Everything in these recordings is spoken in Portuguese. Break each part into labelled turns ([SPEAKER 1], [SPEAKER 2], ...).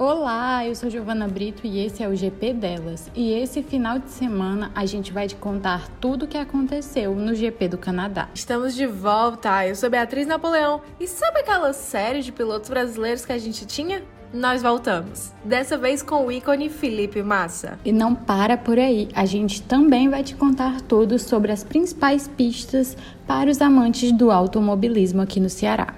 [SPEAKER 1] Olá, eu sou Giovana Brito e esse é o GP delas. E esse final de semana a gente vai te contar tudo o que aconteceu no GP do Canadá.
[SPEAKER 2] Estamos de volta. Eu sou Beatriz Napoleão. E sabe aquela série de pilotos brasileiros que a gente tinha? Nós voltamos. Dessa vez com o ícone Felipe Massa.
[SPEAKER 1] E não para por aí. A gente também vai te contar tudo sobre as principais pistas para os amantes do automobilismo aqui no Ceará.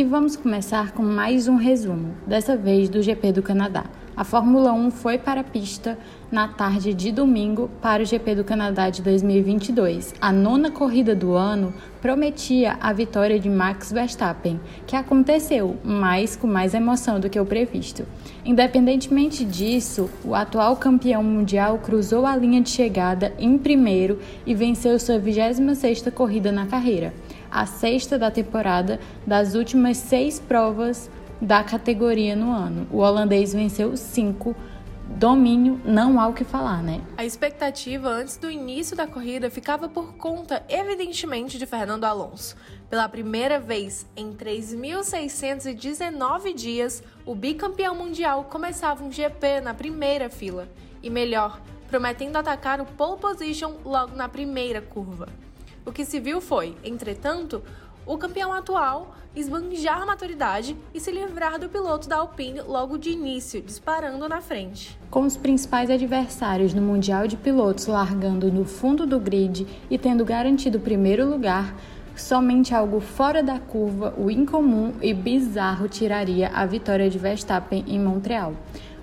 [SPEAKER 1] E vamos começar com mais um resumo, dessa vez do GP do Canadá. A Fórmula 1 foi para a pista na tarde de domingo para o GP do Canadá de 2022. A nona corrida do ano prometia a vitória de Max Verstappen, que aconteceu, mas com mais emoção do que o previsto. Independentemente disso, o atual campeão mundial cruzou a linha de chegada em primeiro e venceu sua 26ª corrida na carreira a sexta da temporada das últimas seis provas da categoria no ano. O holandês venceu cinco. Domínio não há o que falar, né?
[SPEAKER 2] A expectativa antes do início da corrida ficava por conta, evidentemente, de Fernando Alonso. Pela primeira vez em 3.619 dias, o bicampeão mundial começava um GP na primeira fila. E melhor, prometendo atacar o pole position logo na primeira curva. O que se viu foi, entretanto, o campeão atual esbanjar a maturidade e se livrar do piloto da Alpine logo de início, disparando na frente.
[SPEAKER 1] Com os principais adversários no Mundial de Pilotos largando no fundo do grid e tendo garantido o primeiro lugar, somente algo fora da curva, o incomum e bizarro tiraria a vitória de Verstappen em Montreal.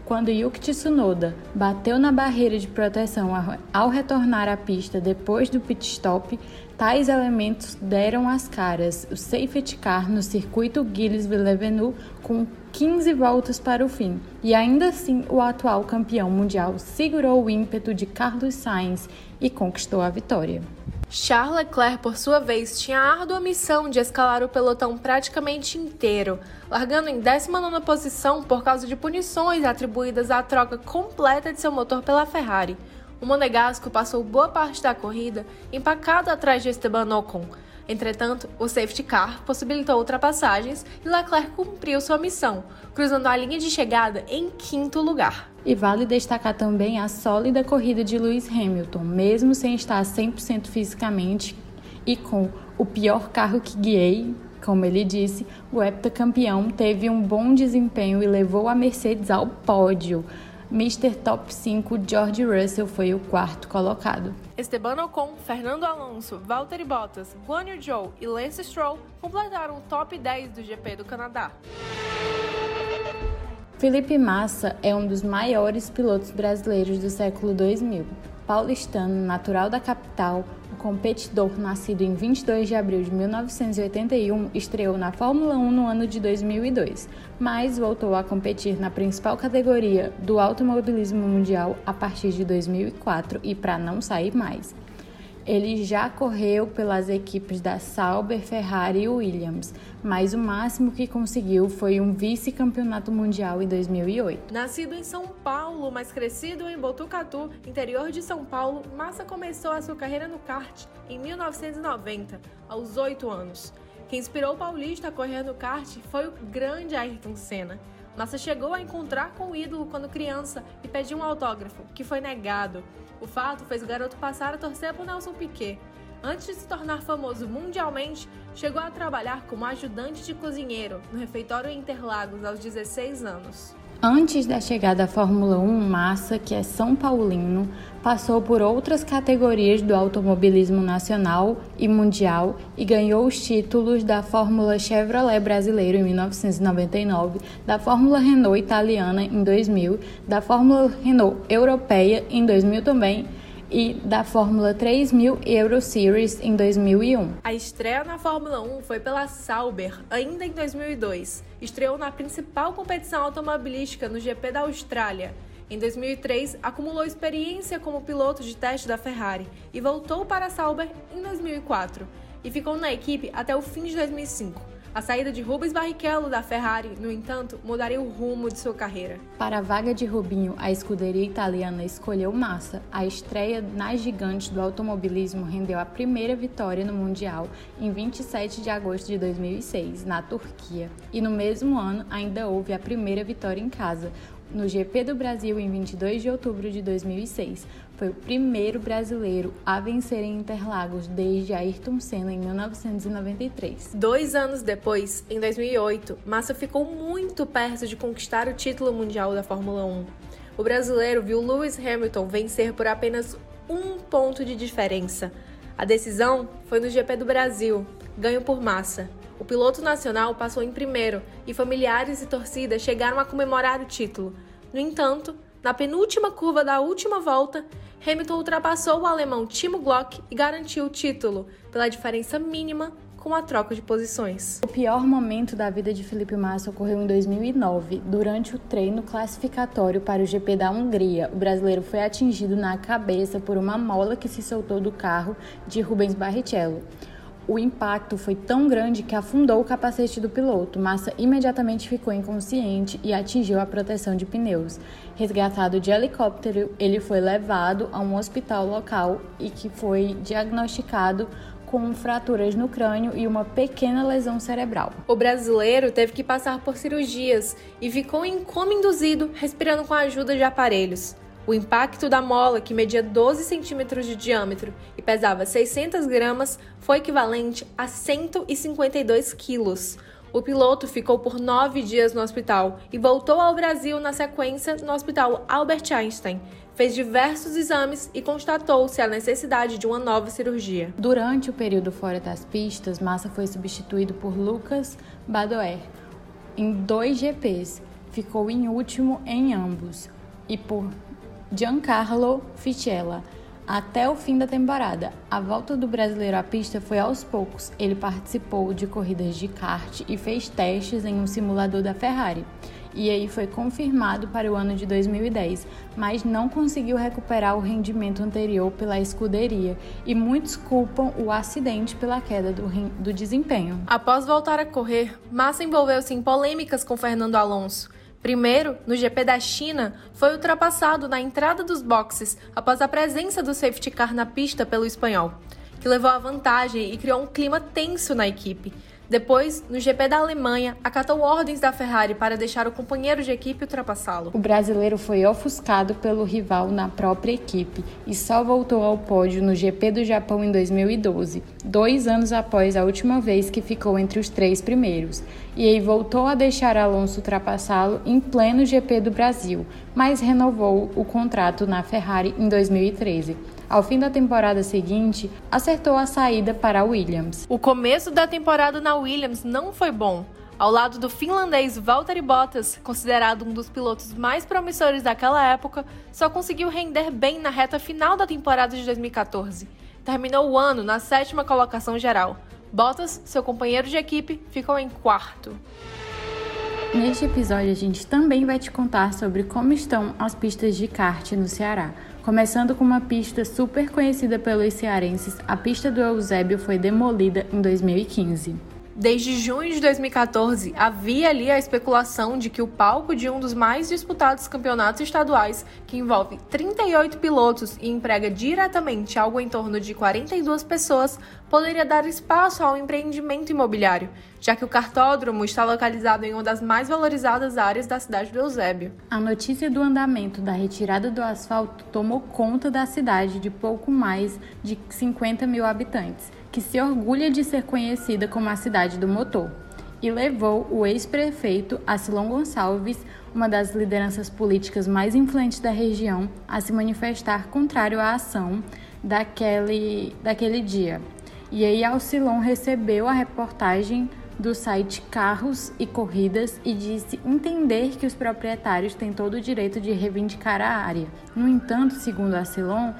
[SPEAKER 1] Quando Yuki Tsunoda bateu na barreira de proteção ao retornar à pista depois do pit stop, tais elementos deram as caras. O safety car no circuito Gilles-Villeneuve com 15 voltas para o fim. E ainda assim, o atual campeão mundial segurou o ímpeto de Carlos Sainz e conquistou a vitória.
[SPEAKER 2] Charles Leclerc, por sua vez, tinha a árdua missão de escalar o pelotão praticamente inteiro, largando em 19 posição por causa de punições atribuídas à troca completa de seu motor pela Ferrari. O monegasco passou boa parte da corrida empacado atrás de Esteban Ocon, Entretanto, o safety car possibilitou ultrapassagens e Leclerc cumpriu sua missão, cruzando a linha de chegada em quinto lugar.
[SPEAKER 1] E vale destacar também a sólida corrida de Lewis Hamilton, mesmo sem estar 100% fisicamente e com o pior carro que guiei, como ele disse, o heptacampeão teve um bom desempenho e levou a Mercedes ao pódio. Mr. Top 5 George Russell foi o quarto colocado.
[SPEAKER 2] Esteban Ocon, Fernando Alonso, Valtteri Bottas, Guan Yu Zhou e Lance Stroll completaram o top 10 do GP do Canadá.
[SPEAKER 1] Felipe Massa é um dos maiores pilotos brasileiros do século 2000. Paulistano, natural da capital, o competidor nascido em 22 de abril de 1981 estreou na Fórmula 1 no ano de 2002, mas voltou a competir na principal categoria do automobilismo mundial a partir de 2004 e para não sair mais. Ele já correu pelas equipes da Sauber, Ferrari e Williams, mas o máximo que conseguiu foi um vice-campeonato mundial em 2008.
[SPEAKER 2] Nascido em São Paulo, mas crescido em Botucatu, interior de São Paulo, Massa começou a sua carreira no kart em 1990, aos 8 anos. Quem inspirou o paulista a correr no kart foi o grande Ayrton Senna. Massa chegou a encontrar com o ídolo quando criança e pediu um autógrafo, que foi negado. O fato fez o garoto passar a torcer por Nelson Piquet. Antes de se tornar famoso mundialmente, chegou a trabalhar como ajudante de cozinheiro no refeitório Interlagos aos 16 anos.
[SPEAKER 1] Antes da chegada à Fórmula 1, Massa, que é São Paulino, passou por outras categorias do automobilismo nacional e mundial e ganhou os títulos da Fórmula Chevrolet brasileiro em 1999, da Fórmula Renault italiana em 2000, da Fórmula Renault europeia em 2000 também e da Fórmula 3000 Euro Series em 2001.
[SPEAKER 2] A estreia na Fórmula 1 foi pela Sauber, ainda em 2002. Estreou na principal competição automobilística no GP da Austrália. Em 2003, acumulou experiência como piloto de teste da Ferrari e voltou para a Sauber em 2004 e ficou na equipe até o fim de 2005 A saída de Rubens Barrichello da Ferrari, no entanto, mudaria o rumo de sua carreira.
[SPEAKER 1] Para a vaga de Rubinho, a escuderia italiana escolheu Massa. A estreia nas gigantes do automobilismo rendeu a primeira vitória no Mundial em 27 de agosto de 2006, na Turquia. E no mesmo ano ainda houve a primeira vitória em casa, no GP do Brasil em 22 de outubro de 2006. Foi o primeiro brasileiro a vencer em Interlagos desde Ayrton Senna em 1993.
[SPEAKER 2] Dois anos depois, em 2008, Massa ficou muito perto de conquistar o título mundial da Fórmula 1. O brasileiro viu Lewis Hamilton vencer por apenas um ponto de diferença. A decisão foi no GP do Brasil, ganho por Massa. O piloto nacional passou em primeiro e familiares e torcida chegaram a comemorar o título. No entanto, na penúltima curva da última volta, Hamilton ultrapassou o alemão Timo Glock e garantiu o título pela diferença mínima com a troca de posições.
[SPEAKER 1] O pior momento da vida de Felipe Massa ocorreu em 2009, durante o treino classificatório para o GP da Hungria. O brasileiro foi atingido na cabeça por uma mola que se soltou do carro de Rubens Barrichello. O impacto foi tão grande que afundou o capacete do piloto. Massa imediatamente ficou inconsciente e atingiu a proteção de pneus. Resgatado de helicóptero, ele foi levado a um hospital local e que foi diagnosticado com fraturas no crânio e uma pequena lesão cerebral.
[SPEAKER 2] O brasileiro teve que passar por cirurgias e ficou em coma induzido, respirando com a ajuda de aparelhos. O impacto da mola, que media 12 centímetros de diâmetro e pesava 600 gramas, foi equivalente a 152 quilos. O piloto ficou por nove dias no hospital e voltou ao Brasil na sequência no Hospital Albert Einstein. Fez diversos exames e constatou-se a necessidade de uma nova cirurgia.
[SPEAKER 1] Durante o período fora das pistas, Massa foi substituído por Lucas Badoer em dois GPs. Ficou em último em ambos e por Giancarlo Ficella até o fim da temporada. A volta do brasileiro à pista foi aos poucos. Ele participou de corridas de kart e fez testes em um simulador da Ferrari. E aí foi confirmado para o ano de 2010, mas não conseguiu recuperar o rendimento anterior pela escuderia e muitos culpam o acidente pela queda do, do desempenho.
[SPEAKER 2] Após voltar a correr, Massa envolveu-se em polêmicas com Fernando Alonso. Primeiro, no GP da China, foi ultrapassado na entrada dos boxes após a presença do safety car na pista pelo espanhol, que levou a vantagem e criou um clima tenso na equipe. Depois, no GP da Alemanha, acatou ordens da Ferrari para deixar o companheiro de equipe ultrapassá-lo.
[SPEAKER 1] O brasileiro foi ofuscado pelo rival na própria equipe e só voltou ao pódio no GP do Japão em 2012, dois anos após a última vez que ficou entre os três primeiros. E aí voltou a deixar Alonso ultrapassá-lo em pleno GP do Brasil, mas renovou o contrato na Ferrari em 2013. Ao fim da temporada seguinte, acertou a saída para a Williams.
[SPEAKER 2] O começo da temporada na Williams não foi bom. Ao lado do finlandês Valtteri Bottas, considerado um dos pilotos mais promissores daquela época, só conseguiu render bem na reta final da temporada de 2014. Terminou o ano na sétima colocação geral. Bottas, seu companheiro de equipe, ficou em quarto.
[SPEAKER 1] Neste episódio, a gente também vai te contar sobre como estão as pistas de kart no Ceará. Começando com uma pista super conhecida pelos cearenses, a pista do Eusébio foi demolida em 2015.
[SPEAKER 2] Desde junho de 2014, havia ali a especulação de que o palco de um dos mais disputados campeonatos estaduais, que envolve 38 pilotos e emprega diretamente algo em torno de 42 pessoas, poderia dar espaço ao empreendimento imobiliário, já que o cartódromo está localizado em uma das mais valorizadas áreas da cidade do Eusébio.
[SPEAKER 1] A notícia do andamento da retirada do asfalto tomou conta da cidade de pouco mais de 50 mil habitantes, que se orgulha de ser conhecida como a cidade do motor, e levou o ex-prefeito Acilon Gonçalves, uma das lideranças políticas mais influentes da região, a se manifestar contrário à ação daquele, daquele dia. E aí Alcilon recebeu a reportagem do site Carros e Corridas e disse entender que os proprietários têm todo o direito de reivindicar a área. No entanto, segundo Alcilon,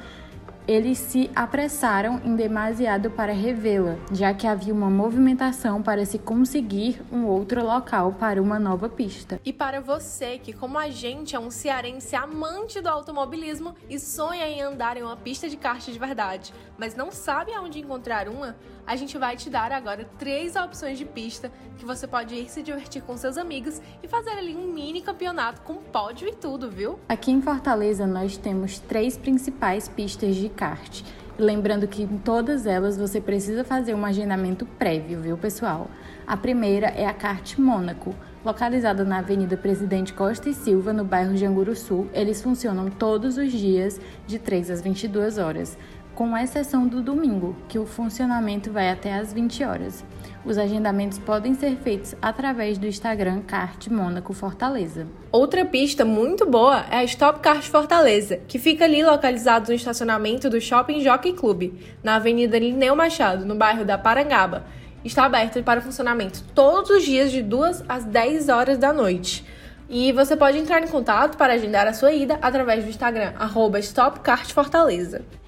[SPEAKER 1] eles se apressaram em demasiado para revê-la, já que havia uma movimentação para se conseguir um outro local para uma nova pista.
[SPEAKER 2] E para você que, como a gente, é um cearense amante do automobilismo e sonha em andar em uma pista de kart de verdade, mas não sabe aonde encontrar uma, a gente vai te dar agora três opções de pista que você pode ir se divertir com seus amigos e fazer ali um mini campeonato com pódio e tudo, viu?
[SPEAKER 1] Aqui em Fortaleza nós temos três principais pistas de kart. Lembrando que em todas elas você precisa fazer um agendamento prévio, viu, pessoal? A primeira é a Kart Mônaco, localizada na Avenida Presidente Costa e Silva, no bairro de Anguru Sul. Eles funcionam todos os dias de 3 às 22 horas com exceção do domingo, que o funcionamento vai até às 20 horas. Os agendamentos podem ser feitos através do Instagram Kart Mônaco Fortaleza.
[SPEAKER 2] Outra pista muito boa é a Stop Kart Fortaleza, que fica ali localizado no estacionamento do Shopping Jockey Club, na Avenida Lineu Machado, no bairro da Parangaba. Está aberto para funcionamento todos os dias de 2 às 10 horas da noite. E você pode entrar em contato para agendar a sua ida através do Instagram, arroba.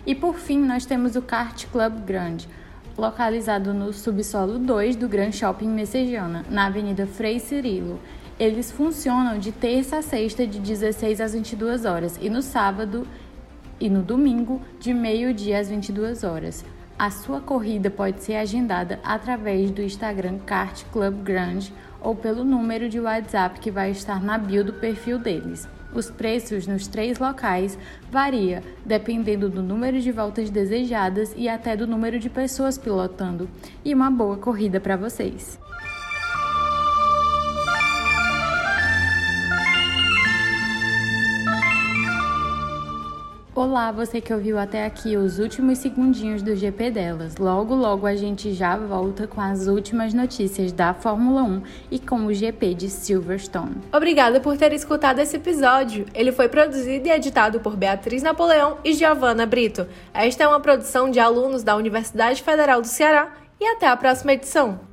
[SPEAKER 1] E por fim, nós temos o Kart Club Grande, localizado no subsolo 2 do Grand Shopping Messejana, na Avenida Frei Cirilo. Eles funcionam de terça a sexta, de 16 às 22 horas, e no sábado e no domingo, de meio-dia às 22 horas. A sua corrida pode ser agendada através do Instagram Kart Club Grande ou pelo número de WhatsApp que vai estar na bio do perfil deles. Os preços nos três locais varia dependendo do número de voltas desejadas e até do número de pessoas pilotando. E uma boa corrida para vocês! Olá, você que ouviu até aqui os últimos segundinhos do GP delas. Logo, logo a gente já volta com as últimas notícias da Fórmula 1 e com o GP de Silverstone.
[SPEAKER 2] Obrigada por ter escutado esse episódio. Ele foi produzido e editado por Beatriz Napoleão e Giovanna Brito. Esta é uma produção de alunos da Universidade Federal do Ceará e até a próxima edição.